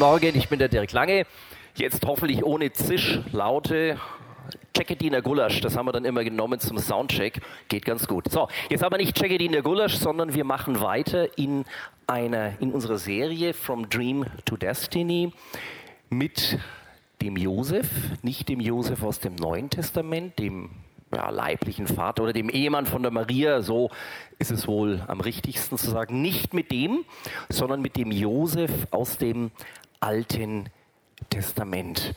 Morgen, ich bin der Dirk Lange. Jetzt hoffentlich ohne Zischlaute. Checkediner Gulasch, das haben wir dann immer genommen zum Soundcheck. Geht ganz gut. So, jetzt aber nicht Checkediner Gulasch, sondern wir machen weiter in, einer, in unserer Serie From Dream to Destiny mit dem Josef, nicht dem Josef aus dem Neuen Testament, dem ja, leiblichen Vater oder dem Ehemann von der Maria, so ist es wohl am richtigsten zu sagen, nicht mit dem, sondern mit dem Josef aus dem Alten Testament.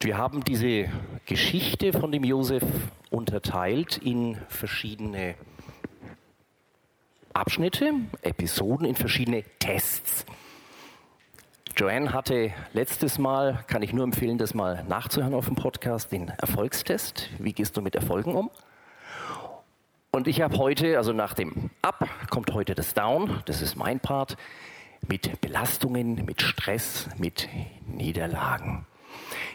Wir haben diese Geschichte von dem Josef unterteilt in verschiedene Abschnitte, Episoden, in verschiedene Tests. Joanne hatte letztes Mal, kann ich nur empfehlen, das mal nachzuhören auf dem Podcast, den Erfolgstest. Wie gehst du mit Erfolgen um? Und ich habe heute, also nach dem Up, kommt heute das Down, das ist mein Part, mit Belastungen, mit Stress, mit Niederlagen.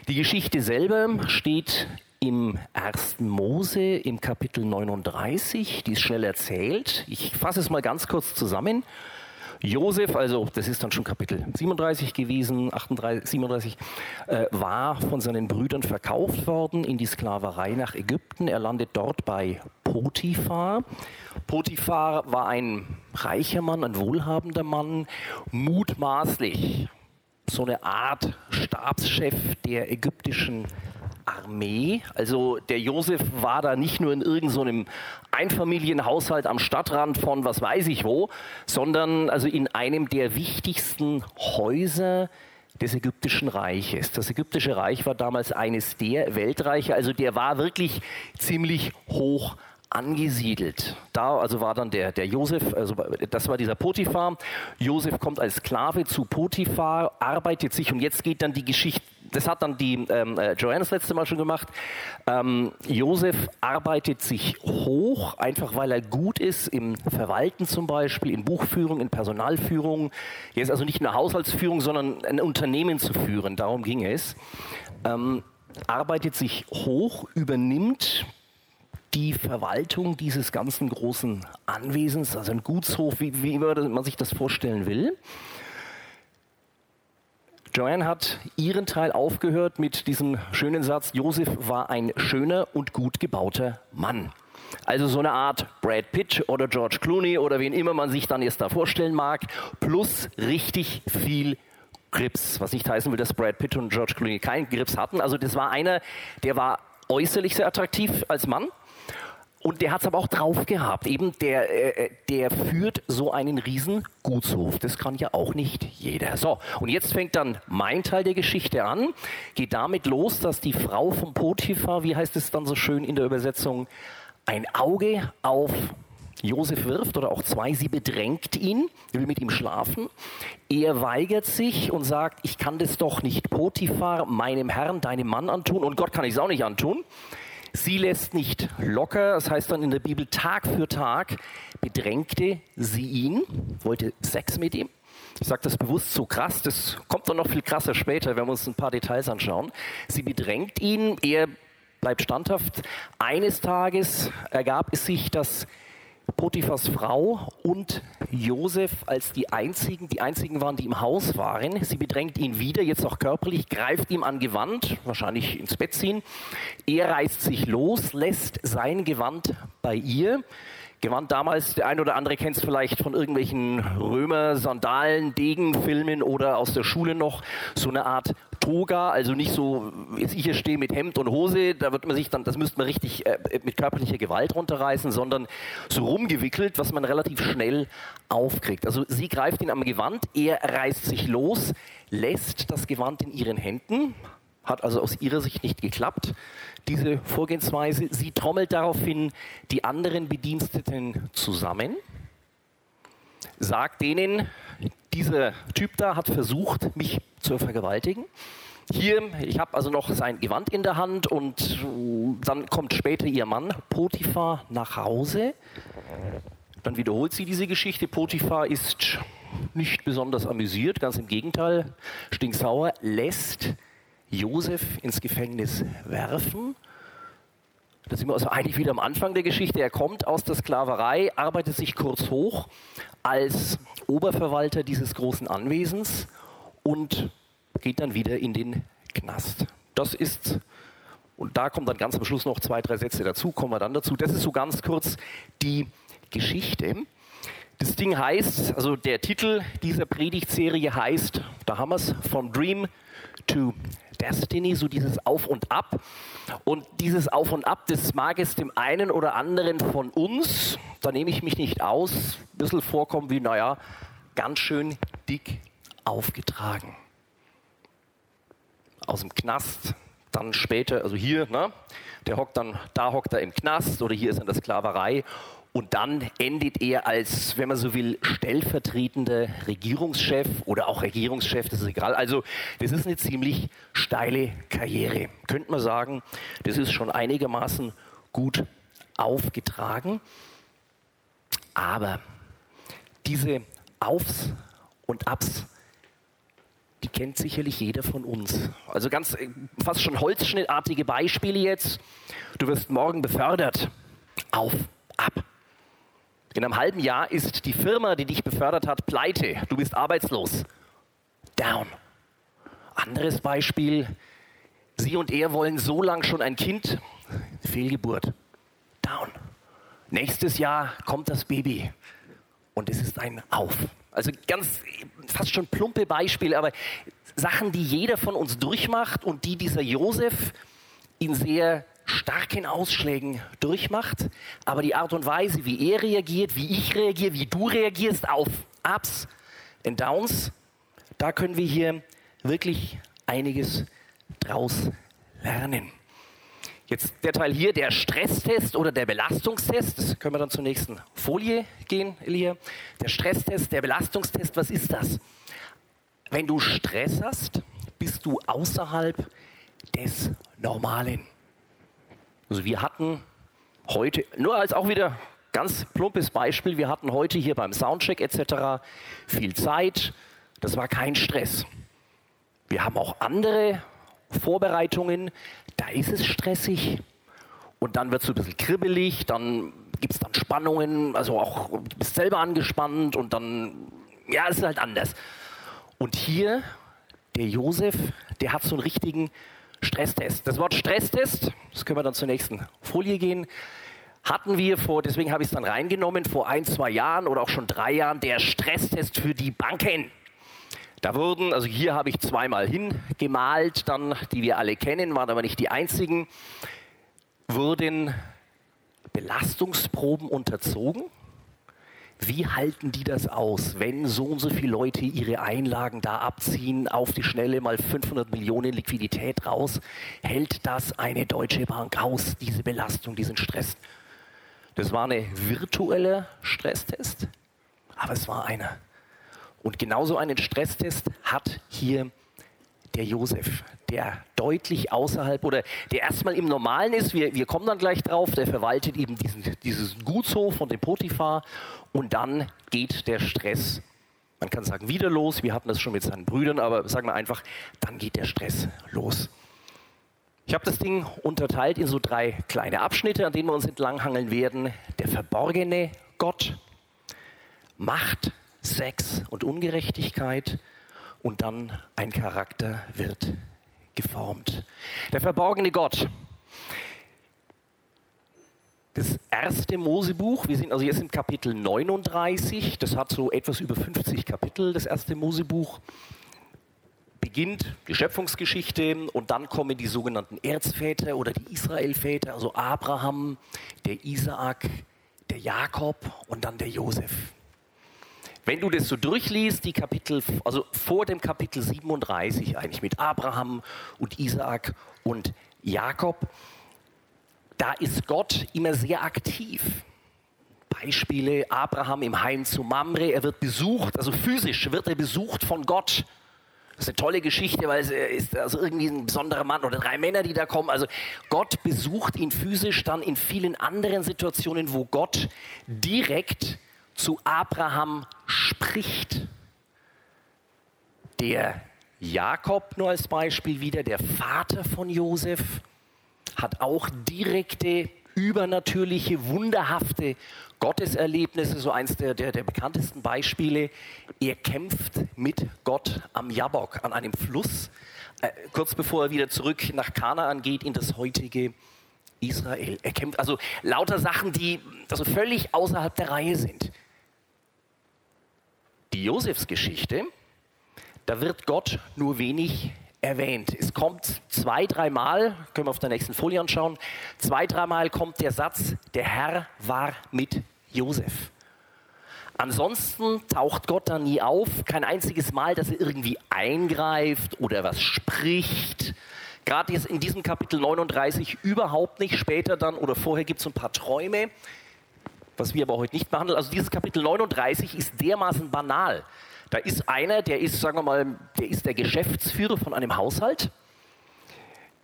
Die Geschichte selber steht im 1. Mose im Kapitel 39, die ist schnell erzählt. Ich fasse es mal ganz kurz zusammen. Josef, also das ist dann schon Kapitel 37 gewesen, 38, 37, äh, war von seinen Brüdern verkauft worden in die Sklaverei nach Ägypten. Er landet dort bei Potiphar. Potiphar war ein reicher Mann, ein wohlhabender Mann, mutmaßlich so eine Art Stabschef der ägyptischen Armee. Also der Josef war da nicht nur in irgendeinem so Einfamilienhaushalt am Stadtrand von was weiß ich wo, sondern also in einem der wichtigsten Häuser des ägyptischen Reiches. Das ägyptische Reich war damals eines der Weltreiche, also der war wirklich ziemlich hoch angesiedelt. Da also war dann der, der Josef, also das war dieser Potiphar. Josef kommt als Sklave zu Potiphar, arbeitet sich und jetzt geht dann die Geschichte das hat dann die ähm, äh, Joanne letzte Mal schon gemacht. Ähm, Josef arbeitet sich hoch, einfach weil er gut ist im Verwalten zum Beispiel, in Buchführung, in Personalführung. Er ist also nicht nur Haushaltsführung, sondern ein Unternehmen zu führen. Darum ging es. Ähm, arbeitet sich hoch, übernimmt die Verwaltung dieses ganzen großen Anwesens, also ein Gutshof, wie, wie man sich das vorstellen will. Joanne hat ihren Teil aufgehört mit diesem schönen Satz, Josef war ein schöner und gut gebauter Mann. Also so eine Art Brad Pitt oder George Clooney oder wen immer man sich dann jetzt da vorstellen mag, plus richtig viel Grips. Was nicht heißen will, dass Brad Pitt und George Clooney keinen Grips hatten. Also das war einer, der war äußerlich sehr attraktiv als Mann, und der hat es aber auch drauf gehabt. Eben der, äh, der führt so einen riesen Gutshof. Das kann ja auch nicht jeder. So, und jetzt fängt dann mein Teil der Geschichte an. Geht damit los, dass die Frau von Potiphar, wie heißt es dann so schön in der Übersetzung, ein Auge auf Josef wirft oder auch zwei, sie bedrängt ihn, will mit ihm schlafen. Er weigert sich und sagt, ich kann das doch nicht Potiphar, meinem Herrn, deinem Mann antun und Gott kann ich es auch nicht antun. Sie lässt nicht locker, das heißt dann in der Bibel Tag für Tag bedrängte sie ihn, wollte Sex mit ihm. Ich sage das bewusst so krass, das kommt dann noch viel krasser später, wenn wir uns ein paar Details anschauen. Sie bedrängt ihn, er bleibt standhaft. Eines Tages ergab es sich, dass Potiphas Frau und Josef als die einzigen, die einzigen waren, die im Haus waren. Sie bedrängt ihn wieder, jetzt auch körperlich, greift ihm an Gewand, wahrscheinlich ins Bett ziehen. Er reißt sich los, lässt sein Gewand bei ihr. Gewand damals, der ein oder andere kennt es vielleicht von irgendwelchen Römer, Sandalen, Degenfilmen oder aus der Schule noch, so eine Art Toga, also nicht so, jetzt ich hier stehe mit Hemd und Hose, da wird man sich dann, das müsste man richtig äh, mit körperlicher Gewalt runterreißen, sondern so rumgewickelt, was man relativ schnell aufkriegt. Also sie greift ihn am Gewand, er reißt sich los, lässt das Gewand in ihren Händen, hat also aus ihrer Sicht nicht geklappt, diese Vorgehensweise. Sie trommelt daraufhin die anderen Bediensteten zusammen, sagt denen, dieser Typ da hat versucht, mich zu vergewaltigen. Hier, ich habe also noch sein Gewand in der Hand und dann kommt später ihr Mann Potiphar nach Hause. Dann wiederholt sie diese Geschichte. Potiphar ist nicht besonders amüsiert, ganz im Gegenteil, stinksauer, lässt Josef ins Gefängnis werfen. Da sind wir also eigentlich wieder am Anfang der Geschichte. Er kommt aus der Sklaverei, arbeitet sich kurz hoch als Oberverwalter dieses großen Anwesens und geht dann wieder in den Knast. Das ist, und da kommen dann ganz am Schluss noch zwei, drei Sätze dazu, kommen wir dann dazu. Das ist so ganz kurz die Geschichte. Das Ding heißt, also der Titel dieser Predigtserie heißt, da haben wir es, From Dream to Destiny, so dieses Auf und Ab. Und dieses Auf und Ab, das mag es dem einen oder anderen von uns, da nehme ich mich nicht aus, ein bisschen vorkommen wie, naja, ganz schön dick aufgetragen. Aus dem Knast, dann später, also hier, ne, der hockt dann, da hockt er im Knast oder hier ist er in der Sklaverei und dann endet er als, wenn man so will, stellvertretender Regierungschef oder auch Regierungschef, das ist egal. Also das ist eine ziemlich steile Karriere. Könnte man sagen, das ist schon einigermaßen gut aufgetragen. Aber diese Aufs und Abs, die kennt sicherlich jeder von uns. Also ganz äh, fast schon holzschnittartige Beispiele jetzt. Du wirst morgen befördert. Auf, ab. In einem halben Jahr ist die Firma, die dich befördert hat, pleite. Du bist arbeitslos. Down. Anderes Beispiel. Sie und er wollen so lang schon ein Kind. Fehlgeburt. Down. Nächstes Jahr kommt das Baby. Und es ist ein Auf. Also ganz fast schon plumpe Beispiele, aber Sachen, die jeder von uns durchmacht und die dieser Josef in sehr starken Ausschlägen durchmacht, aber die Art und Weise, wie er reagiert, wie ich reagiere, wie du reagierst auf Ups und Downs, da können wir hier wirklich einiges draus lernen. Jetzt der Teil hier, der Stresstest oder der Belastungstest. Können wir dann zur nächsten Folie gehen, Elia. Der Stresstest, der Belastungstest, was ist das? Wenn du Stress hast, bist du außerhalb des Normalen. Also wir hatten heute, nur als auch wieder ganz plumpes Beispiel, wir hatten heute hier beim Soundcheck etc. viel Zeit, das war kein Stress. Wir haben auch andere Vorbereitungen, da ist es stressig und dann wird es so ein bisschen kribbelig, dann gibt es dann Spannungen, also auch du bist selber angespannt und dann, ja, es ist halt anders. Und hier, der Josef, der hat so einen richtigen Stresstest. Das Wort Stresstest, das können wir dann zur nächsten Folie gehen, hatten wir vor, deswegen habe ich es dann reingenommen, vor ein, zwei Jahren oder auch schon drei Jahren, der Stresstest für die Banken. Da wurden, also hier habe ich zweimal hingemalt, dann, die wir alle kennen, waren aber nicht die einzigen, wurden Belastungsproben unterzogen wie halten die das aus, wenn so und so viele Leute ihre Einlagen da abziehen, auf die Schnelle mal 500 Millionen Liquidität raus? Hält das eine deutsche Bank aus, diese Belastung, diesen Stress? Das war eine virtuelle Stresstest, aber es war einer. Und genauso einen Stresstest hat hier der Josef, der deutlich außerhalb oder der erstmal im Normalen ist, wir, wir kommen dann gleich drauf, der verwaltet eben diesen, dieses Gutshof von dem Potiphar und dann geht der Stress, man kann sagen, wieder los. Wir hatten das schon mit seinen Brüdern, aber sagen wir einfach, dann geht der Stress los. Ich habe das Ding unterteilt in so drei kleine Abschnitte, an denen wir uns entlanghangeln werden. Der verborgene Gott, Macht, Sex und Ungerechtigkeit und dann ein Charakter wird geformt. Der verborgene Gott. Das erste Mosebuch, wir sind also jetzt im Kapitel 39, das hat so etwas über 50 Kapitel, das erste Mosebuch, beginnt die Schöpfungsgeschichte und dann kommen die sogenannten Erzväter oder die Israelväter, also Abraham, der Isaak, der Jakob und dann der Josef. Wenn du das so durchliest, die Kapitel, also vor dem Kapitel 37 eigentlich mit Abraham und Isaak und Jakob, da ist Gott immer sehr aktiv. Beispiele, Abraham im Heim zu Mamre, er wird besucht, also physisch wird er besucht von Gott. Das ist eine tolle Geschichte, weil er ist also irgendwie ein besonderer Mann oder drei Männer, die da kommen. Also Gott besucht ihn physisch dann in vielen anderen Situationen, wo Gott direkt zu Abraham spricht. Der Jakob nur als Beispiel wieder, der Vater von Josef, hat auch direkte übernatürliche, wunderhafte Gotteserlebnisse, so eins der, der, der bekanntesten Beispiele. Er kämpft mit Gott am Jabok, an einem Fluss, äh, kurz bevor er wieder zurück nach Kanaan geht, in das heutige Israel. Er kämpft also lauter Sachen, die also völlig außerhalb der Reihe sind. Die Josefsgeschichte, da wird Gott nur wenig erwähnt. Es kommt zwei, dreimal, können wir auf der nächsten Folie anschauen, zwei, dreimal kommt der Satz, der Herr war mit Josef. Ansonsten taucht Gott da nie auf, kein einziges Mal, dass er irgendwie eingreift oder was spricht. Gerade jetzt in diesem Kapitel 39 überhaupt nicht. Später dann oder vorher gibt es ein paar Träume, was wir aber heute nicht behandeln. Also dieses Kapitel 39 ist dermaßen banal. Da ist einer, der ist, sagen wir mal, der ist der Geschäftsführer von einem Haushalt.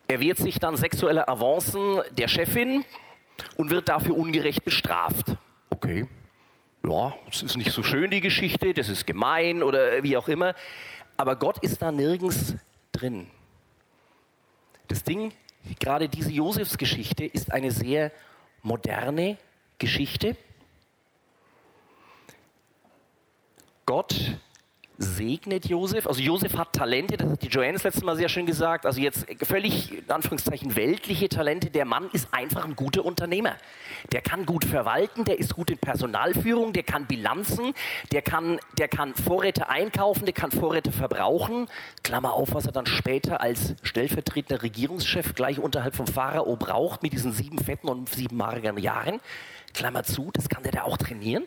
Er wehrt sich dann sexuelle Avancen der Chefin und wird dafür ungerecht bestraft. Okay, ja, es ist nicht so schön die Geschichte, das ist gemein oder wie auch immer. Aber Gott ist da nirgends drin. Das Ding, gerade diese Josefsgeschichte, ist eine sehr moderne Geschichte. Gott segnet Josef. Also Josef hat Talente, das hat die Joanne das letzte Mal sehr schön gesagt. Also jetzt völlig, in Anführungszeichen, weltliche Talente. Der Mann ist einfach ein guter Unternehmer. Der kann gut verwalten, der ist gut in Personalführung, der kann Bilanzen, der kann, der kann Vorräte einkaufen, der kann Vorräte verbrauchen. Klammer auf, was er dann später als stellvertretender Regierungschef gleich unterhalb vom Pharao braucht mit diesen sieben fetten und sieben mageren Jahren. Klammer zu, das kann der da auch trainieren.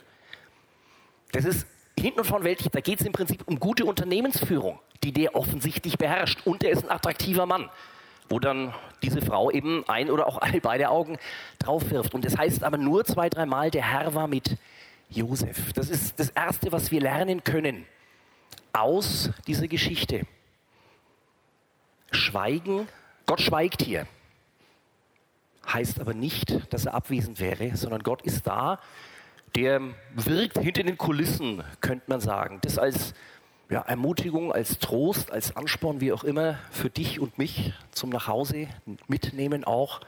Das ist hinten und vorn weltlich, da geht es im Prinzip um gute Unternehmensführung, die der offensichtlich beherrscht. Und er ist ein attraktiver Mann, wo dann diese Frau eben ein oder auch alle beide Augen drauf wirft. Und das heißt aber nur zwei, dreimal, der Herr war mit Josef. Das ist das Erste, was wir lernen können aus dieser Geschichte. Schweigen, Gott schweigt hier. Heißt aber nicht, dass er abwesend wäre, sondern Gott ist da der wirkt hinter den Kulissen, könnte man sagen. Das als ja, Ermutigung, als Trost, als Ansporn, wie auch immer, für dich und mich zum Nachhause mitnehmen auch.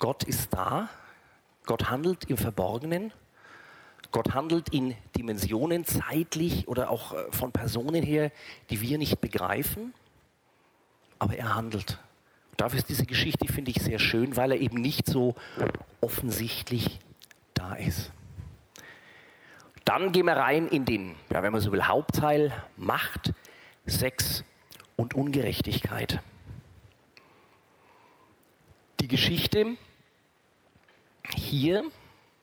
Gott ist da, Gott handelt im Verborgenen, Gott handelt in Dimensionen zeitlich oder auch äh, von Personen her, die wir nicht begreifen, aber er handelt. Dafür ist diese Geschichte, finde ich, sehr schön, weil er eben nicht so offensichtlich da ist. Dann gehen wir rein in den, ja, wenn man so will, Hauptteil Macht, Sex und Ungerechtigkeit. Die Geschichte hier,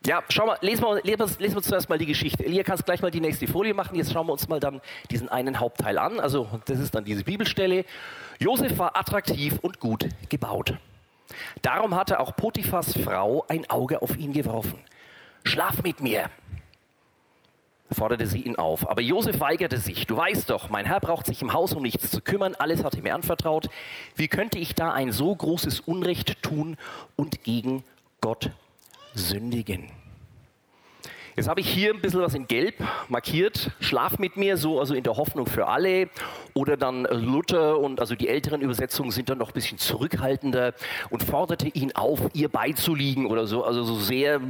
ja, schau mal, lesen wir, lesen wir zuerst mal die Geschichte. Elia, kannst gleich mal die nächste Folie machen. Jetzt schauen wir uns mal dann diesen einen Hauptteil an. Also, das ist dann diese Bibelstelle. Josef war attraktiv und gut gebaut. Darum hatte auch Potiphas Frau ein Auge auf ihn geworfen. Schlaf mit mir, forderte sie ihn auf. Aber Josef weigerte sich. Du weißt doch, mein Herr braucht sich im Haus um nichts zu kümmern, alles hat er mir anvertraut. Wie könnte ich da ein so großes Unrecht tun und gegen Gott sündigen? Jetzt habe ich hier ein bisschen was in Gelb markiert. Schlaf mit mir, so also in der Hoffnung für alle. Oder dann Luther und also die älteren Übersetzungen sind dann noch ein bisschen zurückhaltender und forderte ihn auf, ihr beizuliegen oder so, also so sehr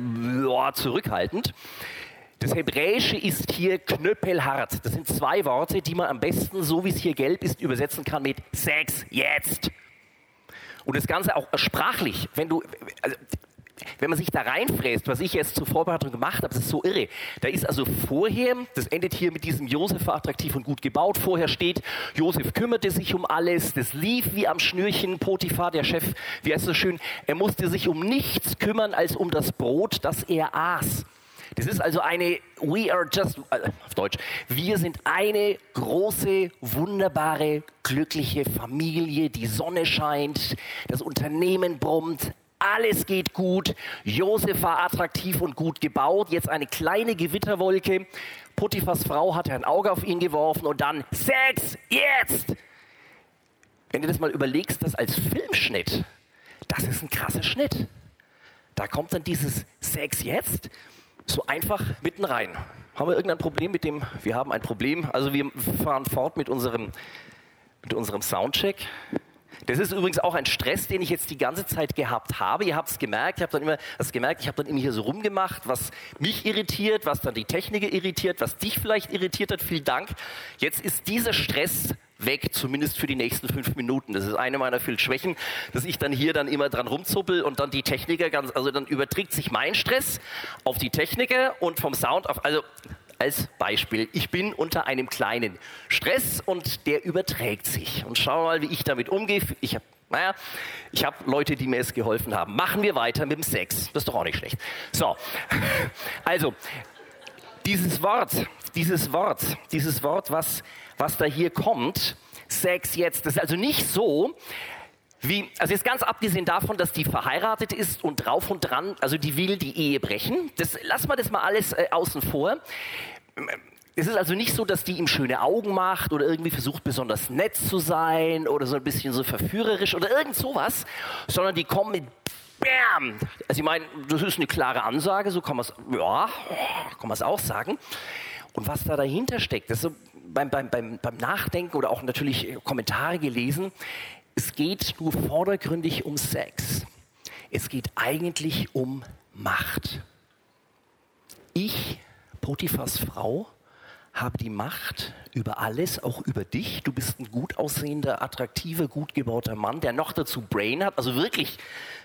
ja, zurückhaltend. Das Hebräische ist hier knöppelhart. Das sind zwei Worte, die man am besten, so wie es hier gelb ist, übersetzen kann mit Sex jetzt. Und das Ganze auch sprachlich, wenn du, also, wenn man sich da reinfräst, was ich jetzt zur Vorbereitung gemacht habe, das ist so irre. Da ist also vorher, das endet hier mit diesem Josef attraktiv und gut gebaut. Vorher steht, Josef kümmerte sich um alles, das lief wie am Schnürchen. Potiphar, der Chef, wie heißt das schön, er musste sich um nichts kümmern als um das Brot, das er aß. Das ist also eine, we are just, äh, auf Deutsch, wir sind eine große, wunderbare, glückliche Familie. Die Sonne scheint, das Unternehmen brummt, alles geht gut. Josef war attraktiv und gut gebaut. Jetzt eine kleine Gewitterwolke. Potiphas Frau hatte ein Auge auf ihn geworfen und dann Sex jetzt. Wenn du das mal überlegst, das als Filmschnitt, das ist ein krasser Schnitt. Da kommt dann dieses Sex jetzt so einfach mitten rein. Haben wir irgendein Problem mit dem? Wir haben ein Problem. Also wir fahren fort mit unserem, mit unserem Soundcheck. Das ist übrigens auch ein Stress, den ich jetzt die ganze Zeit gehabt habe. Ihr habt es gemerkt, ich habe dann immer das gemerkt, ich habe dann immer hier so rumgemacht, was mich irritiert, was dann die Techniker irritiert, was dich vielleicht irritiert hat. Vielen Dank. Jetzt ist dieser Stress weg, zumindest für die nächsten fünf Minuten. Das ist eine meiner vielen Schwächen, dass ich dann hier dann immer dran rumzuppel und dann die Techniker ganz, also dann überträgt sich mein Stress auf die Techniker und vom Sound auf, also als Beispiel, ich bin unter einem kleinen Stress und der überträgt sich. Und schau mal, wie ich damit umgehe. Ich habe naja, ich habe Leute, die mir es geholfen haben. Machen wir weiter mit dem Sex. Das ist doch auch nicht schlecht. So, also, dieses Wort, dieses Wort, dieses Wort, was, was da hier kommt, Sex jetzt, das ist also nicht so, wie, also jetzt ganz abgesehen davon, dass die verheiratet ist und drauf und dran, also die will die Ehe brechen. Das lassen wir das mal alles äh, außen vor. Es ist also nicht so, dass die ihm schöne Augen macht oder irgendwie versucht, besonders nett zu sein oder so ein bisschen so verführerisch oder irgend sowas, sondern die kommen mit Bam! Also ich meine, das ist eine klare Ansage, so kann man es, ja, kann man es auch sagen. Und was da dahinter steckt, das ist so beim, beim, beim, beim Nachdenken oder auch natürlich Kommentare gelesen, es geht nur vordergründig um Sex. Es geht eigentlich um Macht. Ich, Potiphas Frau, habe die Macht über alles, auch über dich. Du bist ein gut aussehender, attraktiver, gut gebauter Mann, der noch dazu Brain hat. Also wirklich,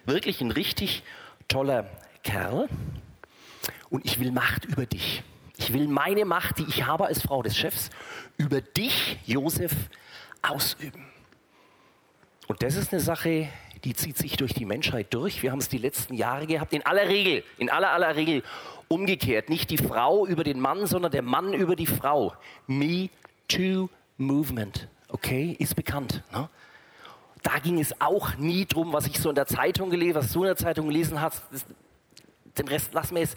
wirklich ein richtig toller Kerl. Und ich will Macht über dich. Ich will meine Macht, die ich habe als Frau des Chefs, über dich, Josef, ausüben. Und das ist eine Sache, die zieht sich durch die Menschheit durch. Wir haben es die letzten Jahre gehabt. In aller Regel, in aller aller Regel umgekehrt. Nicht die Frau über den Mann, sondern der Mann über die Frau. Me Too Movement. Okay, ist bekannt. Ne? Da ging es auch nie drum, was ich so in der Zeitung gelesen, was du in der Zeitung gelesen hast. Den Rest lassen wir jetzt.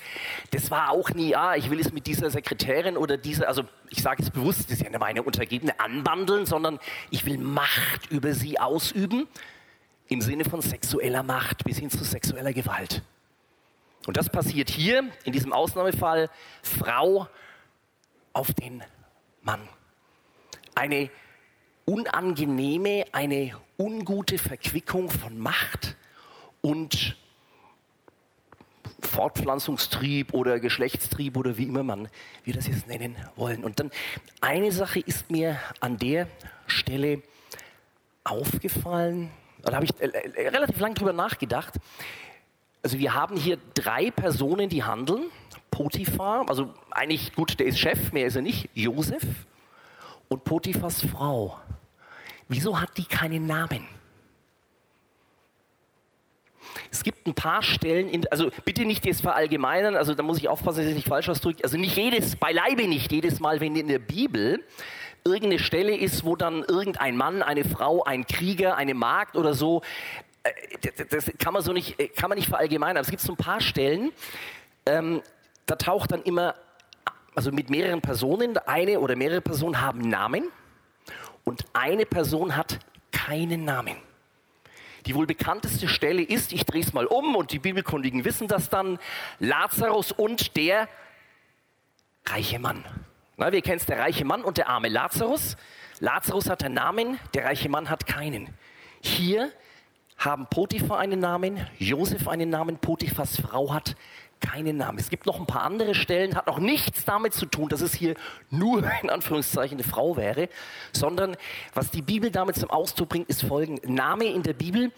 Das war auch nie, ah, ich will es mit dieser Sekretärin oder dieser, also ich sage es bewusst, das ist ja nicht meine Untergebene, anbandeln, sondern ich will Macht über sie ausüben, im Sinne von sexueller Macht bis hin zu sexueller Gewalt. Und das passiert hier, in diesem Ausnahmefall, Frau auf den Mann. Eine unangenehme, eine ungute Verquickung von Macht und Fortpflanzungstrieb oder Geschlechtstrieb oder wie immer man wir das jetzt nennen wollen. Und dann eine Sache ist mir an der Stelle aufgefallen, da habe ich äh, äh, relativ lang drüber nachgedacht. Also wir haben hier drei Personen, die handeln. Potiphar, also eigentlich gut, der ist Chef, mehr ist er nicht, Josef und Potiphas Frau. Wieso hat die keinen Namen? Es gibt ein paar Stellen, in, also bitte nicht jetzt verallgemeinern, also da muss ich aufpassen, dass ich nicht falsch ausdrücke. Also nicht jedes, beileibe nicht jedes Mal, wenn in der Bibel irgendeine Stelle ist, wo dann irgendein Mann, eine Frau, ein Krieger, eine Magd oder so, äh, das kann man so nicht, äh, kann man nicht verallgemeinern. Aber es gibt so ein paar Stellen, ähm, da taucht dann immer, also mit mehreren Personen, eine oder mehrere Personen haben Namen und eine Person hat keinen Namen. Die wohl bekannteste Stelle ist, ich drehe es mal um und die Bibelkundigen wissen das dann, Lazarus und der reiche Mann. Na, wir kennen es, der reiche Mann und der arme Lazarus. Lazarus hat einen Namen, der reiche Mann hat keinen. Hier haben Potiphar einen Namen, Josef einen Namen, Potiphas Frau hat keinen Namen. Es gibt noch ein paar andere Stellen, hat noch nichts damit zu tun, dass es hier nur in Anführungszeichen eine Frau wäre, sondern was die Bibel damit zum Ausdruck bringt, ist folgend. Name in der Bibel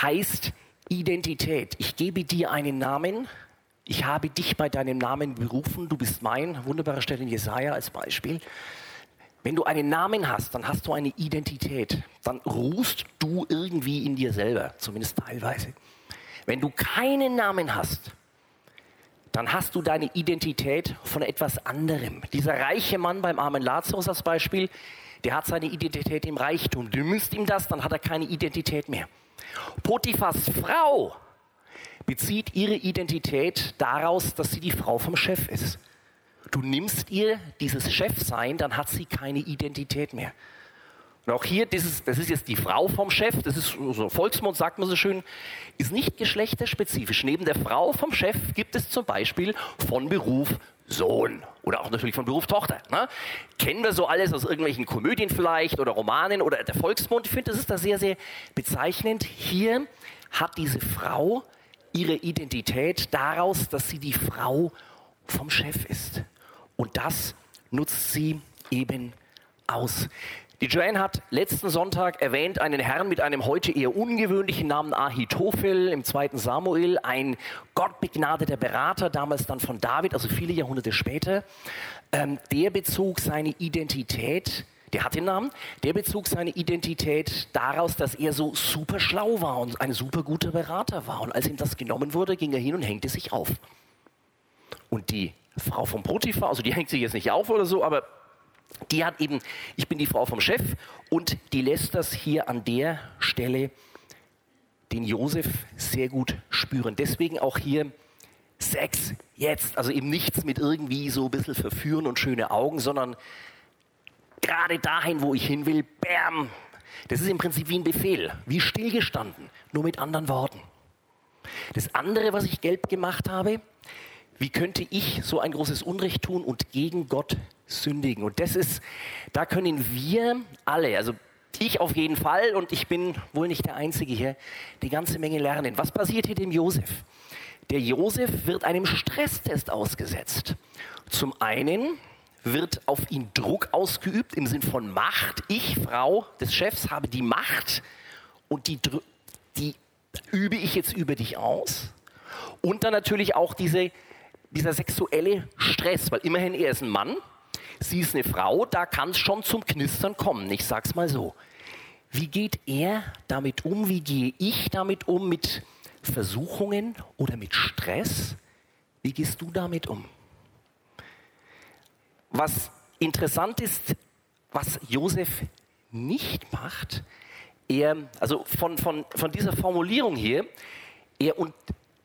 heißt Identität. Ich gebe dir einen Namen, ich habe dich bei deinem Namen berufen, du bist mein. Wunderbare Stelle in Jesaja als Beispiel. Wenn du einen Namen hast, dann hast du eine Identität. Dann ruhst du irgendwie in dir selber, zumindest teilweise. Wenn du keinen Namen hast, dann hast du deine Identität von etwas anderem. Dieser reiche Mann beim armen Lazarus als Beispiel, der hat seine Identität im Reichtum. Du nimmst ihm das, dann hat er keine Identität mehr. Potiphas Frau bezieht ihre Identität daraus, dass sie die Frau vom Chef ist. Du nimmst ihr dieses Chefsein, dann hat sie keine Identität mehr. Und auch hier, das ist, das ist jetzt die Frau vom Chef, das ist so Volksmund, sagt man so schön, ist nicht geschlechterspezifisch. Neben der Frau vom Chef gibt es zum Beispiel von Beruf Sohn oder auch natürlich von Beruf Tochter. Ne? Kennen wir so alles aus irgendwelchen Komödien vielleicht oder Romanen oder der Volksmund. Ich finde, das ist da sehr, sehr bezeichnend. Hier hat diese Frau ihre Identität daraus, dass sie die Frau vom Chef ist. Und das nutzt sie eben aus. Die Joanne hat letzten Sonntag erwähnt einen Herrn mit einem heute eher ungewöhnlichen Namen Ahitophel im zweiten Samuel, ein gottbegnadeter Berater, damals dann von David, also viele Jahrhunderte später. Ähm, der bezog seine Identität, der hat den Namen, der bezog seine Identität daraus, dass er so super schlau war und ein super guter Berater war. Und als ihm das genommen wurde, ging er hin und hängte sich auf. Und die Frau von Potiphar, also die hängt sich jetzt nicht auf oder so, aber die hat eben, ich bin die Frau vom Chef und die lässt das hier an der Stelle den Josef sehr gut spüren. Deswegen auch hier Sex jetzt, also eben nichts mit irgendwie so ein bisschen verführen und schöne Augen, sondern gerade dahin, wo ich hin will, bam. Das ist im Prinzip wie ein Befehl, wie stillgestanden, nur mit anderen Worten. Das andere, was ich gelb gemacht habe, wie könnte ich so ein großes Unrecht tun und gegen Gott sündigen. Und das ist, da können wir alle, also ich auf jeden Fall und ich bin wohl nicht der Einzige hier, die ganze Menge lernen. Was passiert hier dem Josef? Der Josef wird einem Stresstest ausgesetzt. Zum einen wird auf ihn Druck ausgeübt im Sinn von Macht. Ich, Frau des Chefs, habe die Macht und die, die übe ich jetzt über dich aus. Und dann natürlich auch diese, dieser sexuelle Stress, weil immerhin er ist ein Mann sie ist eine Frau, da kann es schon zum Knistern kommen. Ich sag's mal so. Wie geht er damit um? Wie gehe ich damit um? Mit Versuchungen oder mit Stress? Wie gehst du damit um? Was interessant ist, was Josef nicht macht, er, also von, von, von dieser Formulierung hier, er und,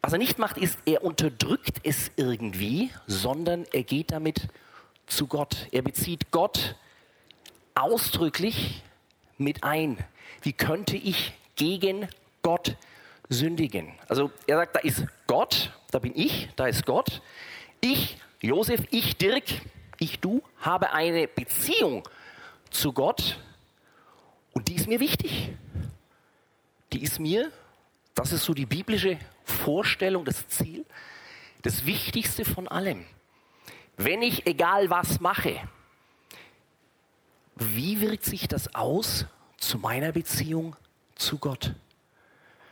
was er nicht macht, ist, er unterdrückt es irgendwie, sondern er geht damit zu Gott. Er bezieht Gott ausdrücklich mit ein. Wie könnte ich gegen Gott sündigen? Also er sagt, da ist Gott, da bin ich, da ist Gott. Ich, Josef, ich, Dirk, ich, du, habe eine Beziehung zu Gott und die ist mir wichtig. Die ist mir, das ist so die biblische Vorstellung, das Ziel, das Wichtigste von allem wenn ich egal was mache, wie wirkt sich das aus zu meiner Beziehung zu Gott?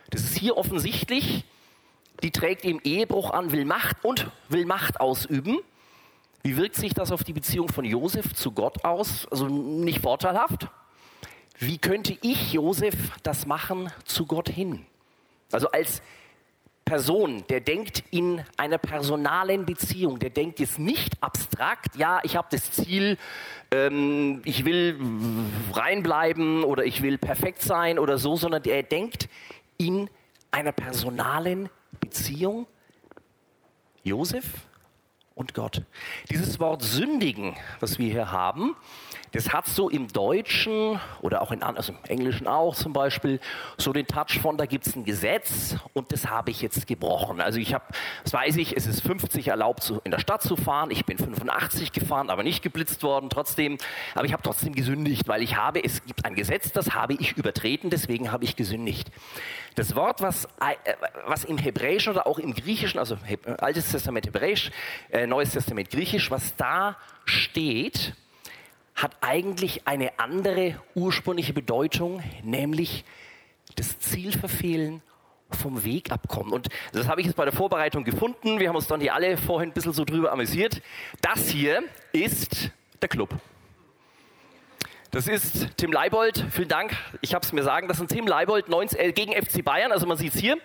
Das ist hier offensichtlich, die trägt im Ehebruch an, will Macht und will Macht ausüben. Wie wirkt sich das auf die Beziehung von Josef zu Gott aus? Also nicht vorteilhaft. Wie könnte ich, Josef, das machen zu Gott hin? Also als Person, der denkt in einer personalen Beziehung, der denkt jetzt nicht abstrakt, ja, ich habe das Ziel, ähm, ich will reinbleiben oder ich will perfekt sein oder so, sondern der denkt in einer personalen Beziehung. Josef und Gott. Dieses Wort sündigen, was wir hier haben, das hat so im Deutschen oder auch in also im Englischen auch zum Beispiel so den Touch von, da gibt es ein Gesetz und das habe ich jetzt gebrochen. Also ich habe, das weiß ich, es ist 50 erlaubt, in der Stadt zu fahren. Ich bin 85 gefahren, aber nicht geblitzt worden trotzdem. Aber ich habe trotzdem gesündigt, weil ich habe, es gibt ein Gesetz, das habe ich übertreten, deswegen habe ich gesündigt. Das Wort, was, äh, was im Hebräischen oder auch im Griechischen, also Altes Testament Hebräisch, äh, Neues Testament Griechisch, was da steht, hat eigentlich eine andere ursprüngliche Bedeutung, nämlich das Ziel verfehlen, vom Weg abkommen. Und das habe ich jetzt bei der Vorbereitung gefunden. Wir haben uns dann hier alle vorhin ein bisschen so drüber amüsiert. Das hier ist der Club. Das ist Tim Leibold. Vielen Dank. Ich habe es mir sagen lassen. Tim Leibold 19, äh, gegen FC Bayern. Also man sieht es hier.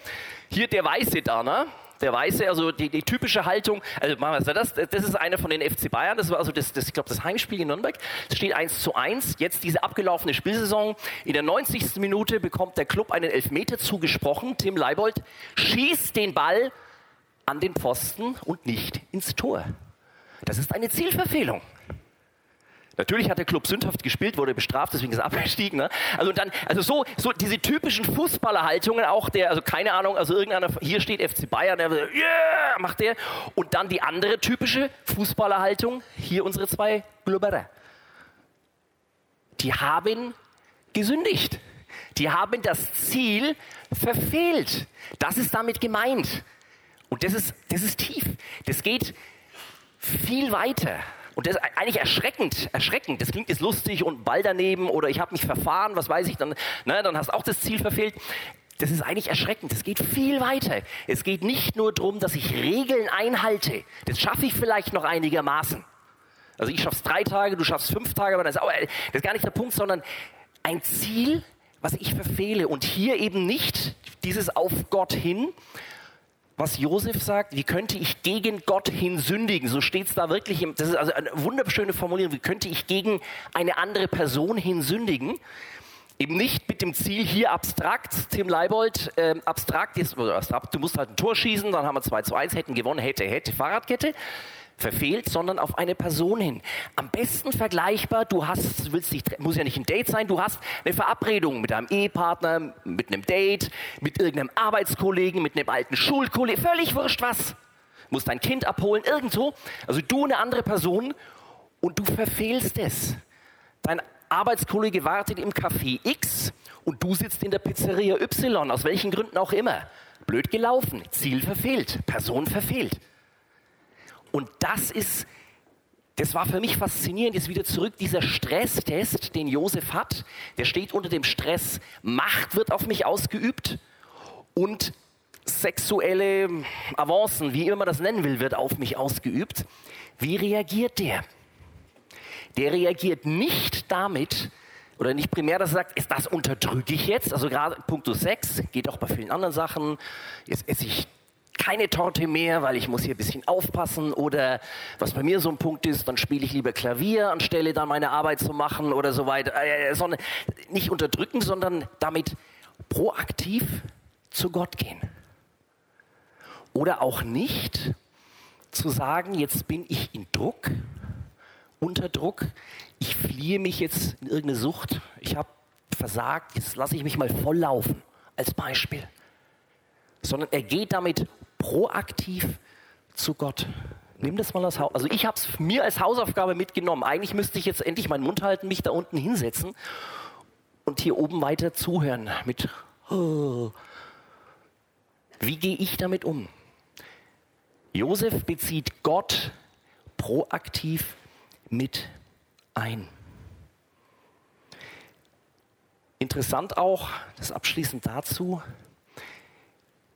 Hier der Weiße da, ne? Der Weiße, also die, die typische Haltung, also machen wir das, das ist einer von den FC Bayern, das war also das, das ich glaube, das Heimspiel in Nürnberg. Es steht 1 zu 1. Jetzt diese abgelaufene Spielsaison. In der 90. Minute bekommt der Club einen Elfmeter zugesprochen. Tim Leibold schießt den Ball an den Pfosten und nicht ins Tor. Das ist eine Zielverfehlung. Natürlich hat der Club sündhaft gespielt, wurde bestraft, deswegen ist er abgestiegen. Ne? Also dann, also so, so diese typischen Fußballerhaltungen, auch der, also keine Ahnung, also irgendeiner, hier steht FC Bayern, der yeah, macht der. Und dann die andere typische Fußballerhaltung, hier unsere zwei Glubberer. Die haben gesündigt. Die haben das Ziel verfehlt. Das ist damit gemeint. Und das ist, das ist tief. Das geht viel weiter. Und das ist eigentlich erschreckend, erschreckend. Das klingt jetzt lustig und Ball daneben oder ich habe mich verfahren, was weiß ich, dann, ne, dann hast auch das Ziel verfehlt. Das ist eigentlich erschreckend. Es geht viel weiter. Es geht nicht nur darum, dass ich Regeln einhalte. Das schaffe ich vielleicht noch einigermaßen. Also ich schaffe es drei Tage, du schaffst fünf Tage, aber das ist, auch, das ist gar nicht der Punkt, sondern ein Ziel, was ich verfehle. Und hier eben nicht dieses auf Gott hin, was Josef sagt, wie könnte ich gegen Gott hin sündigen? So steht es da wirklich. Im, das ist also eine wunderschöne Formulierung. Wie könnte ich gegen eine andere Person hin sündigen? Eben nicht mit dem Ziel hier abstrakt, Tim Leibold, äh, abstrakt ist, du musst halt ein Tor schießen, dann haben wir 2 zu 1, hätten gewonnen, hätte, hätte, Fahrradkette, verfehlt, sondern auf eine Person hin. Am besten vergleichbar, du hast, willst nicht, muss ja nicht ein Date sein, du hast eine Verabredung mit deinem Ehepartner, mit einem Date, mit irgendeinem Arbeitskollegen, mit einem alten Schulkollegen, völlig wurscht was. Musst dein Kind abholen, irgendwo. Also du eine andere Person und du verfehlst es. Dein Arbeitskollege wartet im Café X und du sitzt in der Pizzeria Y, aus welchen Gründen auch immer. Blöd gelaufen, Ziel verfehlt, Person verfehlt. Und das ist, das war für mich faszinierend, jetzt wieder zurück, dieser Stresstest, den Josef hat, der steht unter dem Stress, Macht wird auf mich ausgeübt und sexuelle Avancen, wie immer man das nennen will, wird auf mich ausgeübt. Wie reagiert der? Der reagiert nicht damit, oder nicht primär, dass er sagt, ist das unterdrücke ich jetzt? Also gerade Punkt 6 geht auch bei vielen anderen Sachen. Jetzt esse ich keine Torte mehr, weil ich muss hier ein bisschen aufpassen oder was bei mir so ein Punkt ist, dann spiele ich lieber Klavier, anstelle dann meine Arbeit zu machen oder so weiter. Äh, sondern nicht unterdrücken, sondern damit proaktiv zu Gott gehen. Oder auch nicht zu sagen, jetzt bin ich in Druck, unter Druck, ich fliehe mich jetzt in irgendeine Sucht, ich habe versagt, jetzt lasse ich mich mal volllaufen, als Beispiel. Sondern er geht damit proaktiv zu Gott. Nimm das mal als Haus. Also ich habe es mir als Hausaufgabe mitgenommen. Eigentlich müsste ich jetzt endlich meinen Mund halten, mich da unten hinsetzen und hier oben weiter zuhören mit oh. Wie gehe ich damit um? Josef bezieht Gott proaktiv mit ein. Interessant auch, das abschließend dazu,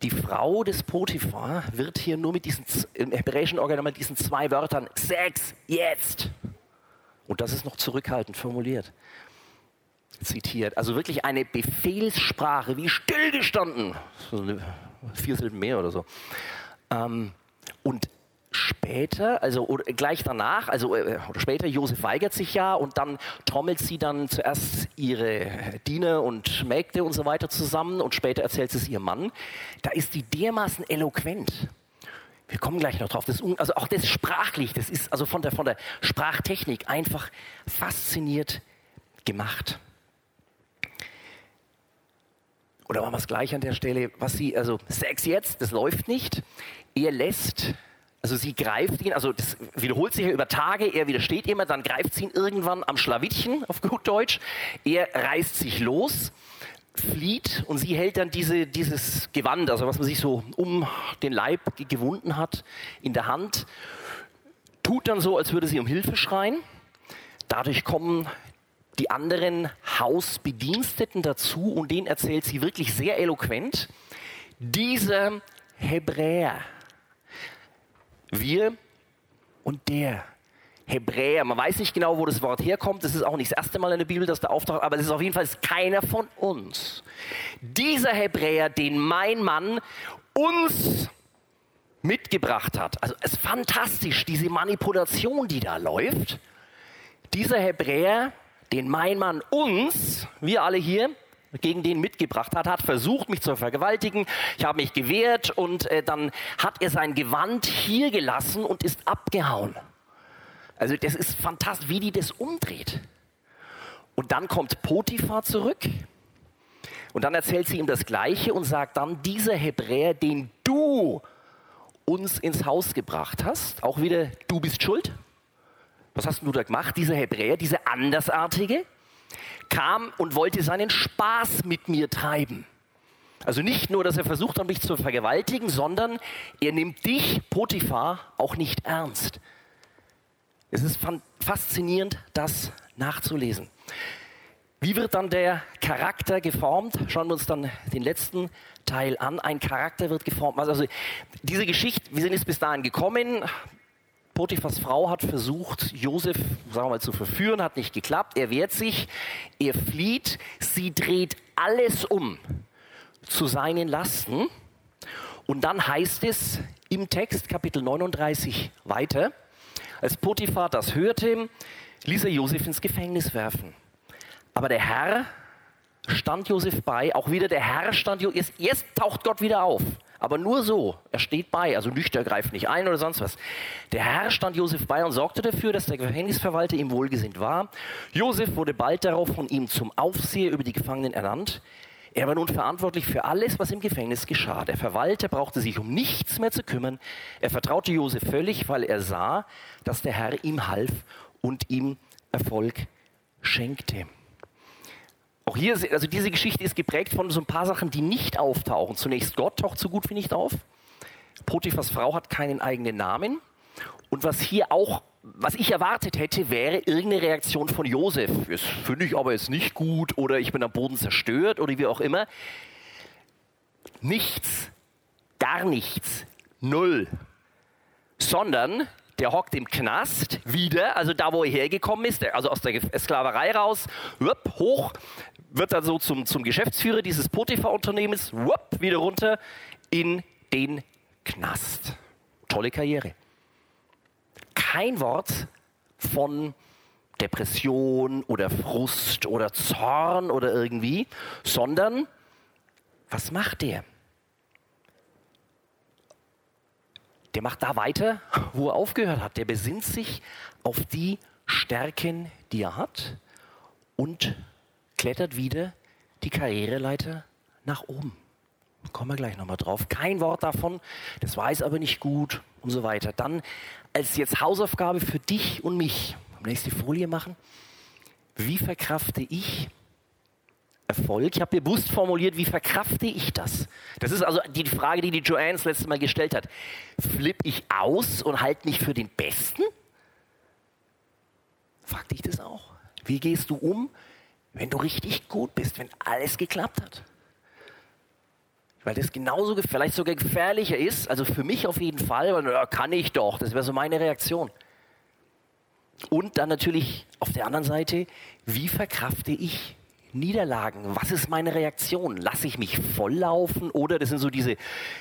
die Frau des Potiphar wird hier nur mit diesen, im hebräischen Organ mit diesen zwei Wörtern, Sex, jetzt. Und das ist noch zurückhaltend formuliert. Zitiert. Also wirklich eine Befehlssprache, wie stillgestanden. Vier Silben mehr oder so. Ähm, und später, also oder gleich danach, also äh, oder später, Josef weigert sich ja und dann trommelt sie dann zuerst ihre Diener und Mägde und so weiter zusammen und später erzählt sie es ihrem Mann. Da ist die dermaßen eloquent. Wir kommen gleich noch drauf. Das, also auch das sprachlich, das ist also von der, von der Sprachtechnik einfach fasziniert gemacht. Oder machen wir es gleich an der Stelle, was sie, also Sex jetzt, das läuft nicht. Er lässt also sie greift ihn, also das wiederholt sich ja über Tage, er widersteht immer, dann greift sie ihn irgendwann am Schlawittchen, auf gut Deutsch. Er reißt sich los, flieht und sie hält dann diese, dieses Gewand, also was man sich so um den Leib gewunden hat, in der Hand, tut dann so, als würde sie um Hilfe schreien. Dadurch kommen die anderen Hausbediensteten dazu und denen erzählt sie wirklich sehr eloquent, dieser Hebräer, wir und der. Hebräer, man weiß nicht genau, wo das Wort herkommt. Das ist auch nicht das erste Mal in der Bibel, dass der auftaucht, aber es ist auf jeden Fall keiner von uns. Dieser Hebräer, den mein Mann uns mitgebracht hat. Also es ist fantastisch, diese Manipulation, die da läuft. Dieser Hebräer, den mein Mann uns, wir alle hier, gegen den mitgebracht hat, hat versucht, mich zu vergewaltigen. Ich habe mich gewehrt und äh, dann hat er sein Gewand hier gelassen und ist abgehauen. Also das ist fantastisch, wie die das umdreht. Und dann kommt Potiphar zurück und dann erzählt sie ihm das Gleiche und sagt dann, dieser Hebräer, den du uns ins Haus gebracht hast, auch wieder, du bist schuld. Was hast du da gemacht? Dieser Hebräer, dieser Andersartige, kam und wollte seinen Spaß mit mir treiben. Also nicht nur, dass er versucht hat, mich zu vergewaltigen, sondern er nimmt dich, Potiphar, auch nicht ernst. Es ist faszinierend, das nachzulesen. Wie wird dann der Charakter geformt? Schauen wir uns dann den letzten Teil an. Ein Charakter wird geformt. Also diese Geschichte, wir sind jetzt bis dahin gekommen. Potiphas Frau hat versucht, Josef, sagen wir mal, zu verführen, hat nicht geklappt. Er wehrt sich, er flieht, sie dreht alles um zu seinen Lasten. Und dann heißt es im Text, Kapitel 39 weiter, als Potiphar das hörte, ließ er Josef ins Gefängnis werfen. Aber der Herr stand Josef bei, auch wieder der Herr stand, jetzt, jetzt taucht Gott wieder auf. Aber nur so, er steht bei, also nüchtern greift nicht ein oder sonst was. Der Herr stand Josef bei und sorgte dafür, dass der Gefängnisverwalter ihm wohlgesinnt war. Josef wurde bald darauf von ihm zum Aufseher über die Gefangenen ernannt. Er war nun verantwortlich für alles, was im Gefängnis geschah. Der Verwalter brauchte sich um nichts mehr zu kümmern. Er vertraute Josef völlig, weil er sah, dass der Herr ihm half und ihm Erfolg schenkte. Auch hier, also diese Geschichte ist geprägt von so ein paar Sachen, die nicht auftauchen. Zunächst Gott taucht so gut wie nicht auf. Potiphas Frau hat keinen eigenen Namen. Und was hier auch, was ich erwartet hätte, wäre irgendeine Reaktion von Josef. Das finde ich aber jetzt nicht gut oder ich bin am Boden zerstört oder wie auch immer. Nichts, gar nichts, null. Sondern der hockt im Knast wieder, also da, wo er hergekommen ist, also aus der Sklaverei raus, hoch, wird dann so zum, zum Geschäftsführer dieses Potiphar-Unternehmens, wieder runter in den Knast. Tolle Karriere. Kein Wort von Depression oder Frust oder Zorn oder irgendwie, sondern was macht der? Der macht da weiter, wo er aufgehört hat. Der besinnt sich auf die Stärken, die er hat und klettert wieder die Karriereleiter nach oben. Kommen wir gleich nochmal drauf. Kein Wort davon, das weiß aber nicht gut und so weiter. Dann als jetzt Hausaufgabe für dich und mich, nächste Folie machen, wie verkrafte ich Erfolg? Ich habe bewusst formuliert, wie verkrafte ich das? Das ist also die Frage, die die Joanne das letzte Mal gestellt hat. Flipp ich aus und halte mich für den Besten? Frag dich das auch. Wie gehst du um wenn du richtig gut bist, wenn alles geklappt hat. Weil das genauso, vielleicht sogar gefährlicher ist, also für mich auf jeden Fall, weil ja, kann ich doch, das wäre so meine Reaktion. Und dann natürlich auf der anderen Seite, wie verkrafte ich Niederlagen. Was ist meine Reaktion? Lasse ich mich volllaufen? Oder das sind so diese,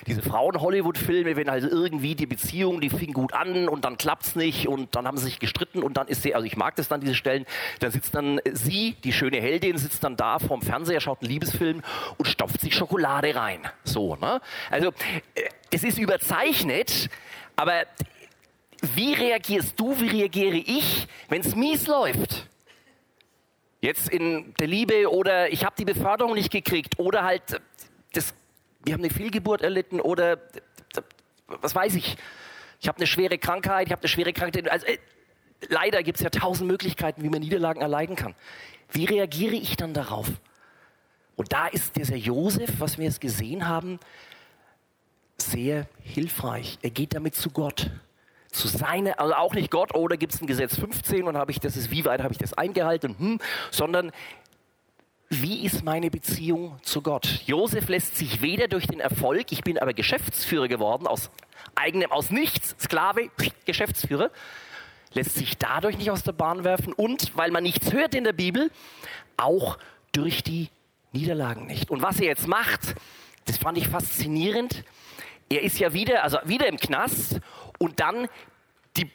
diese Frauen-Hollywood-Filme, wenn also irgendwie die Beziehung, die fing gut an und dann klappt es nicht und dann haben sie sich gestritten und dann ist sie, also ich mag das dann, diese Stellen, dann sitzt dann sie, die schöne Heldin, sitzt dann da vorm Fernseher, schaut einen Liebesfilm und stopft sich Schokolade rein. So, ne? Also, äh, es ist überzeichnet, aber wie reagierst du, wie reagiere ich, wenn es mies läuft? Jetzt in der Liebe oder ich habe die Beförderung nicht gekriegt oder halt, das, wir haben eine Fehlgeburt erlitten oder was weiß ich. Ich habe eine schwere Krankheit, ich habe eine schwere Krankheit. Also, äh, leider gibt es ja tausend Möglichkeiten, wie man Niederlagen erleiden kann. Wie reagiere ich dann darauf? Und da ist dieser Josef, was wir jetzt gesehen haben, sehr hilfreich. Er geht damit zu Gott zu seiner, also auch nicht Gott, oder oh, gibt es ein Gesetz 15 und habe ich das ist, wie weit habe ich das eingehalten, hm, sondern wie ist meine Beziehung zu Gott? Josef lässt sich weder durch den Erfolg, ich bin aber Geschäftsführer geworden, aus eigenem, aus nichts, Sklave, Geschäftsführer, lässt sich dadurch nicht aus der Bahn werfen und, weil man nichts hört in der Bibel, auch durch die Niederlagen nicht. Und was er jetzt macht, das fand ich faszinierend. Er ist ja wieder, also wieder im Knast und dann die,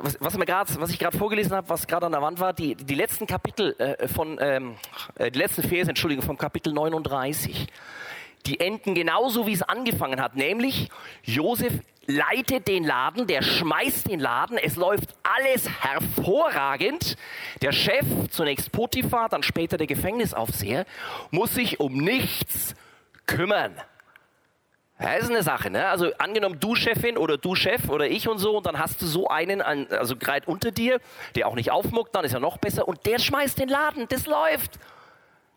was, was, grad, was ich gerade vorgelesen habe, was gerade an der Wand war, die, die letzten Kapitel äh, von, ähm, äh, die letzten Verse, Entschuldigung, vom Kapitel 39. die enden genauso, wie es angefangen hat, nämlich Josef leitet den Laden, der schmeißt den Laden, es läuft alles hervorragend. Der Chef, zunächst Potiphar, dann später der Gefängnisaufseher, muss sich um nichts kümmern. Das ist eine Sache, ne? Also angenommen, du Chefin oder du Chef oder ich und so, und dann hast du so einen, also gerade unter dir, der auch nicht aufmuckt, dann ist ja noch besser, und der schmeißt den Laden, das läuft.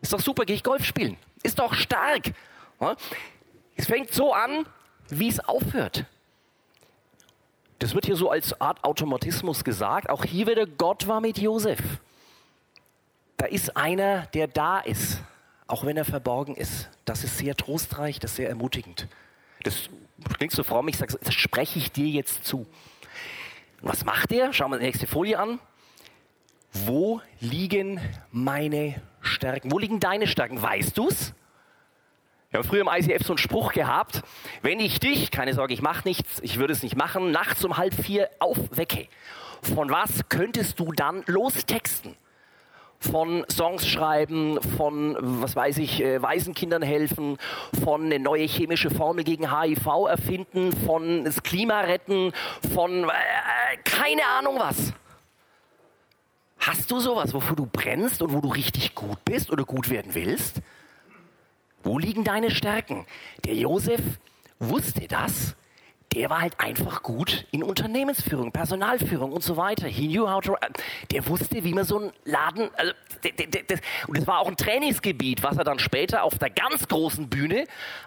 Ist doch super, gehe ich Golf spielen. Ist doch stark. Es fängt so an, wie es aufhört. Das wird hier so als Art Automatismus gesagt. Auch hier wieder, Gott war mit Josef. Da ist einer, der da ist, auch wenn er verborgen ist. Das ist sehr trostreich, das ist sehr ermutigend. Das klingt so fromm, ich sage, das spreche ich dir jetzt zu. Und was macht er? Schauen wir die nächste Folie an. Wo liegen meine Stärken? Wo liegen deine Stärken? Weißt du es? Wir haben früher im ICF so einen Spruch gehabt, wenn ich dich, keine Sorge, ich mache nichts, ich würde es nicht machen, nachts um halb vier aufwecke, von was könntest du dann lostexten? Von Songs schreiben, von, was weiß ich, äh, Waisenkindern helfen, von eine neue chemische Formel gegen HIV erfinden, von das Klima retten, von äh, keine Ahnung was. Hast du sowas, wofür du brennst und wo du richtig gut bist oder gut werden willst? Wo liegen deine Stärken? Der Josef wusste das. Der war halt einfach gut in Unternehmensführung, Personalführung und so weiter. He knew how to. Der wusste, wie man so einen Laden. Also, und es war auch ein Trainingsgebiet, was er dann später auf der ganz großen Bühne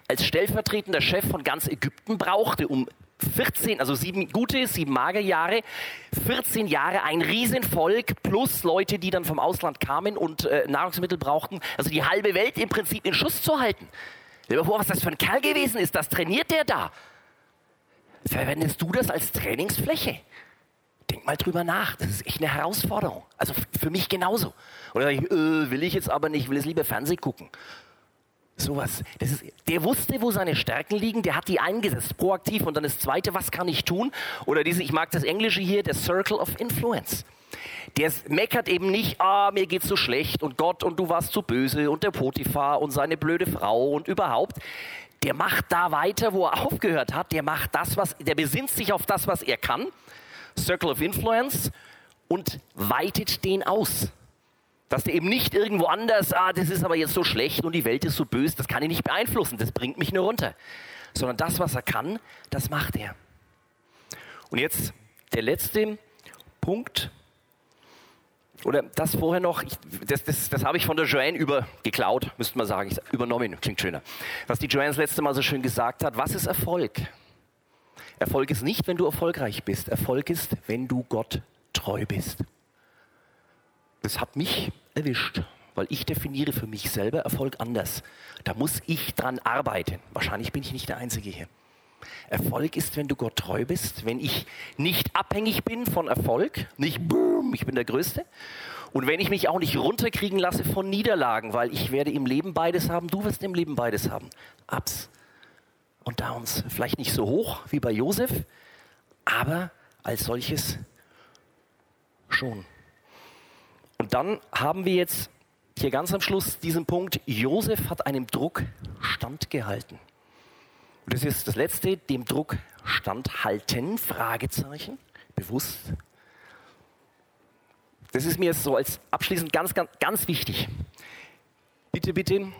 als stellvertretender Chef von ganz Ägypten brauchte, um 14, also sieben gute, sieben magere Jahre, 14 Jahre ein Riesenvolk plus Leute, die dann vom Ausland kamen und äh, Nahrungsmittel brauchten, also die halbe Welt im Prinzip in Schuss zu halten. Stell dir vor, was das für ein Kerl gewesen ist, das trainiert der da. Verwendest du das als Trainingsfläche? Denk mal drüber nach, das ist echt eine Herausforderung. Also für mich genauso. Oder ich, äh, will ich jetzt aber nicht, will es lieber Fernsehen gucken. Sowas. Das der wusste, wo seine Stärken liegen, der hat die eingesetzt, proaktiv. Und dann das Zweite, was kann ich tun? Oder diese, ich mag das Englische hier, der Circle of Influence. Der meckert eben nicht, ah, mir geht's so schlecht und Gott und du warst zu böse und der Potiphar und seine blöde Frau und überhaupt. Der macht da weiter, wo er aufgehört hat. Der macht das, was, der besinnt sich auf das, was er kann. Circle of Influence und weitet den aus. Dass der eben nicht irgendwo anders, ah, das ist aber jetzt so schlecht und die Welt ist so böse, das kann ich nicht beeinflussen, das bringt mich nur runter. Sondern das, was er kann, das macht er. Und jetzt der letzte Punkt, oder das vorher noch, ich, das, das, das habe ich von der Joanne über geklaut, müsste man sagen, ich, übernommen, klingt schöner. Was die Joanne das letzte Mal so schön gesagt hat, was ist Erfolg? Erfolg ist nicht, wenn du erfolgreich bist. Erfolg ist, wenn du Gott treu bist. Das hat mich erwischt, weil ich definiere für mich selber Erfolg anders. Da muss ich dran arbeiten. Wahrscheinlich bin ich nicht der Einzige hier. Erfolg ist, wenn du Gott treu bist, wenn ich nicht abhängig bin von Erfolg, nicht ich bin der Größte. Und wenn ich mich auch nicht runterkriegen lasse von Niederlagen, weil ich werde im Leben beides haben, du wirst im Leben beides haben. Ups und Downs. Vielleicht nicht so hoch wie bei Josef, aber als solches schon. Und dann haben wir jetzt hier ganz am Schluss diesen Punkt, Josef hat einem Druck standgehalten. Und das ist das letzte, dem Druck standhalten, Fragezeichen, bewusst. Das ist mir jetzt so als abschließend ganz, ganz, ganz wichtig. Bitte, bitte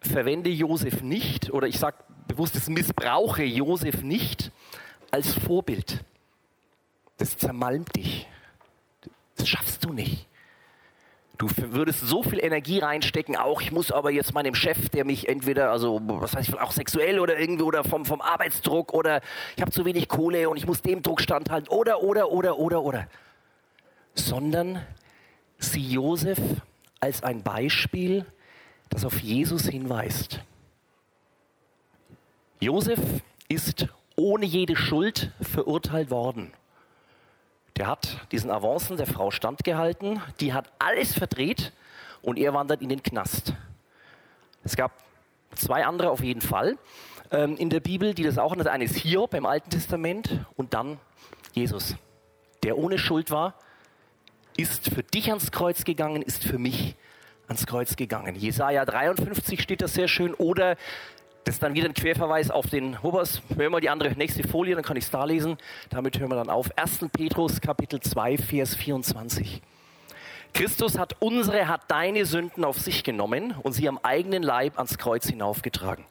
verwende Josef nicht, oder ich sage bewusst, das missbrauche Josef nicht als Vorbild. Das zermalmt dich. Das schaffst du nicht. Du würdest so viel Energie reinstecken, auch ich muss aber jetzt meinem Chef, der mich entweder, also was weiß ich, auch sexuell oder irgendwie oder vom, vom Arbeitsdruck oder ich habe zu wenig Kohle und ich muss dem Druck standhalten oder, oder, oder, oder, oder. Sondern sieh Josef als ein Beispiel, das auf Jesus hinweist. Josef ist ohne jede Schuld verurteilt worden. Der hat diesen Avancen der Frau standgehalten, die hat alles verdreht und er wandert in den Knast. Es gab zwei andere auf jeden Fall ähm, in der Bibel, die das auch, das eine ist Hiob im Alten Testament und dann Jesus, der ohne Schuld war, ist für dich ans Kreuz gegangen, ist für mich ans Kreuz gegangen. Jesaja 53 steht das sehr schön oder Das ist dann wieder ein Querverweis auf den Hobers. Hören wir mal die andere nächste Folie, dann kann ich es da lesen. Damit hören wir dann auf. 1. Petrus Kapitel 2, Vers 24. Christus hat unsere, hat deine Sünden auf sich genommen und sie am eigenen Leib ans Kreuz hinaufgetragen.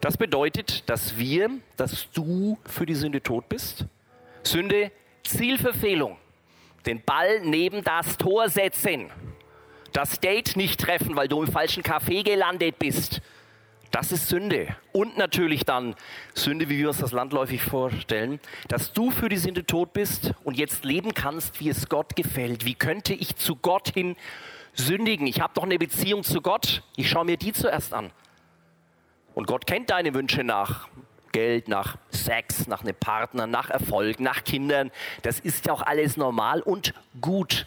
Das bedeutet, dass wir, dass du für die Sünde tot bist. Sünde, Zielverfehlung. Den Ball neben das Tor setzen. Das Date nicht treffen, weil du im falschen Café gelandet bist. Das ist Sünde. Und natürlich dann Sünde, wie wir uns das landläufig vorstellen, dass du für die Sünde tot bist und jetzt leben kannst, wie es Gott gefällt. Wie könnte ich zu Gott hin sündigen? Ich habe doch eine Beziehung zu Gott. Ich schaue mir die zuerst an. Und Gott kennt deine Wünsche nach Geld, nach Sex, nach einem Partner, nach Erfolg, nach Kindern. Das ist ja auch alles normal und gut.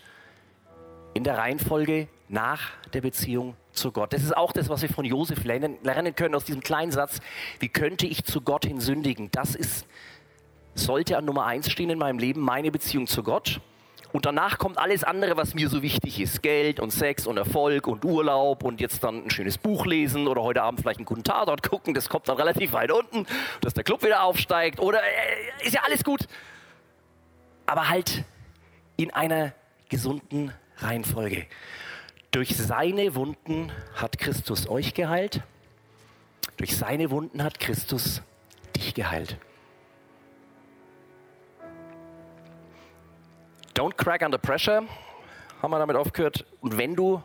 In der Reihenfolge nach der Beziehung zu Gott. Das ist auch das, was wir von Josef lernen, können aus diesem kleinen Satz. Wie könnte ich zu Gott hin sündigen? Das ist, sollte an Nummer eins stehen in meinem Leben, meine Beziehung zu Gott. Und danach kommt alles andere, was mir so wichtig ist. Geld und Sex und Erfolg und Urlaub und jetzt dann ein schönes Buch lesen oder heute Abend vielleicht einen guten Tatort gucken. Das kommt dann relativ weit unten, dass der Club wieder aufsteigt oder äh, ist ja alles gut. Aber halt in einer gesunden Reihenfolge. Durch seine Wunden hat Christus euch geheilt. Durch seine Wunden hat Christus dich geheilt. Don't crack under pressure, haben wir damit aufgehört. Und wenn du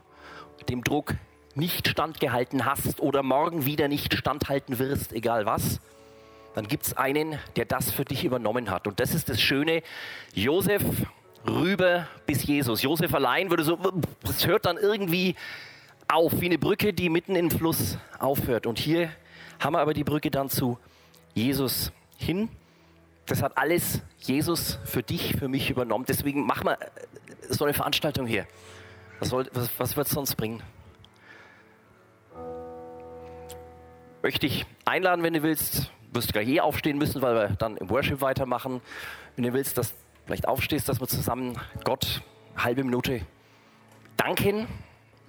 dem Druck nicht standgehalten hast oder morgen wieder nicht standhalten wirst, egal was, dann gibt es einen, der das für dich übernommen hat. Und das ist das Schöne. Josef rüber bis Jesus. Josef allein würde so, das hört dann irgendwie auf, wie eine Brücke, die mitten im Fluss aufhört. Und hier haben wir aber die Brücke dann zu Jesus hin. Das hat alles Jesus für dich, für mich übernommen. Deswegen machen wir so eine Veranstaltung hier. Was, was, was wird es sonst bringen? Möchte ich einladen, wenn du willst. Du wirst gleich hier aufstehen müssen, weil wir dann im Worship weitermachen. Wenn du willst, dass vielleicht aufstehst, dass wir zusammen Gott halbe Minute danken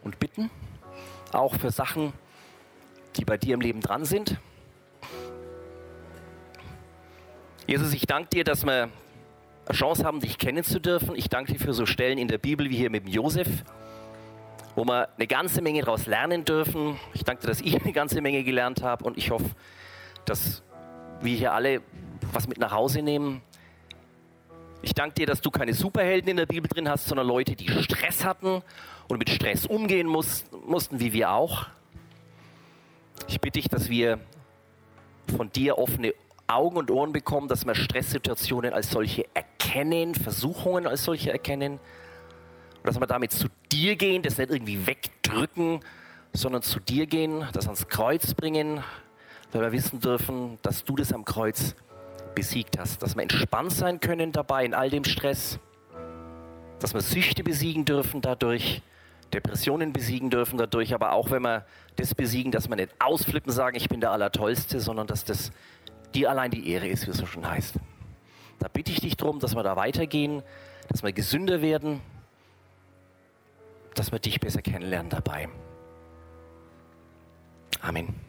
und bitten, auch für Sachen, die bei dir im Leben dran sind. Jesus, ich danke dir, dass wir eine Chance haben, dich kennen zu dürfen. Ich danke dir für so Stellen in der Bibel wie hier mit dem Josef, wo wir eine ganze Menge daraus lernen dürfen. Ich danke dir, dass ich eine ganze Menge gelernt habe und ich hoffe, dass wir hier alle was mit nach Hause nehmen, ich danke dir, dass du keine Superhelden in der Bibel drin hast, sondern Leute, die Stress hatten und mit Stress umgehen muss, mussten, wie wir auch. Ich bitte dich, dass wir von dir offene Augen und Ohren bekommen, dass wir Stresssituationen als solche erkennen, Versuchungen als solche erkennen. Und dass wir damit zu dir gehen, das nicht irgendwie wegdrücken, sondern zu dir gehen, das ans Kreuz bringen, weil wir wissen dürfen, dass du das am Kreuz besiegt hast, dass wir entspannt sein können dabei in all dem Stress, dass wir Süchte besiegen dürfen dadurch, Depressionen besiegen dürfen dadurch, aber auch wenn wir das besiegen, dass wir nicht ausflippen sagen, ich bin der Allertollste, sondern dass das dir allein die Ehre ist, wie es so schon heißt. Da bitte ich dich darum, dass wir da weitergehen, dass wir gesünder werden, dass wir dich besser kennenlernen dabei. Amen.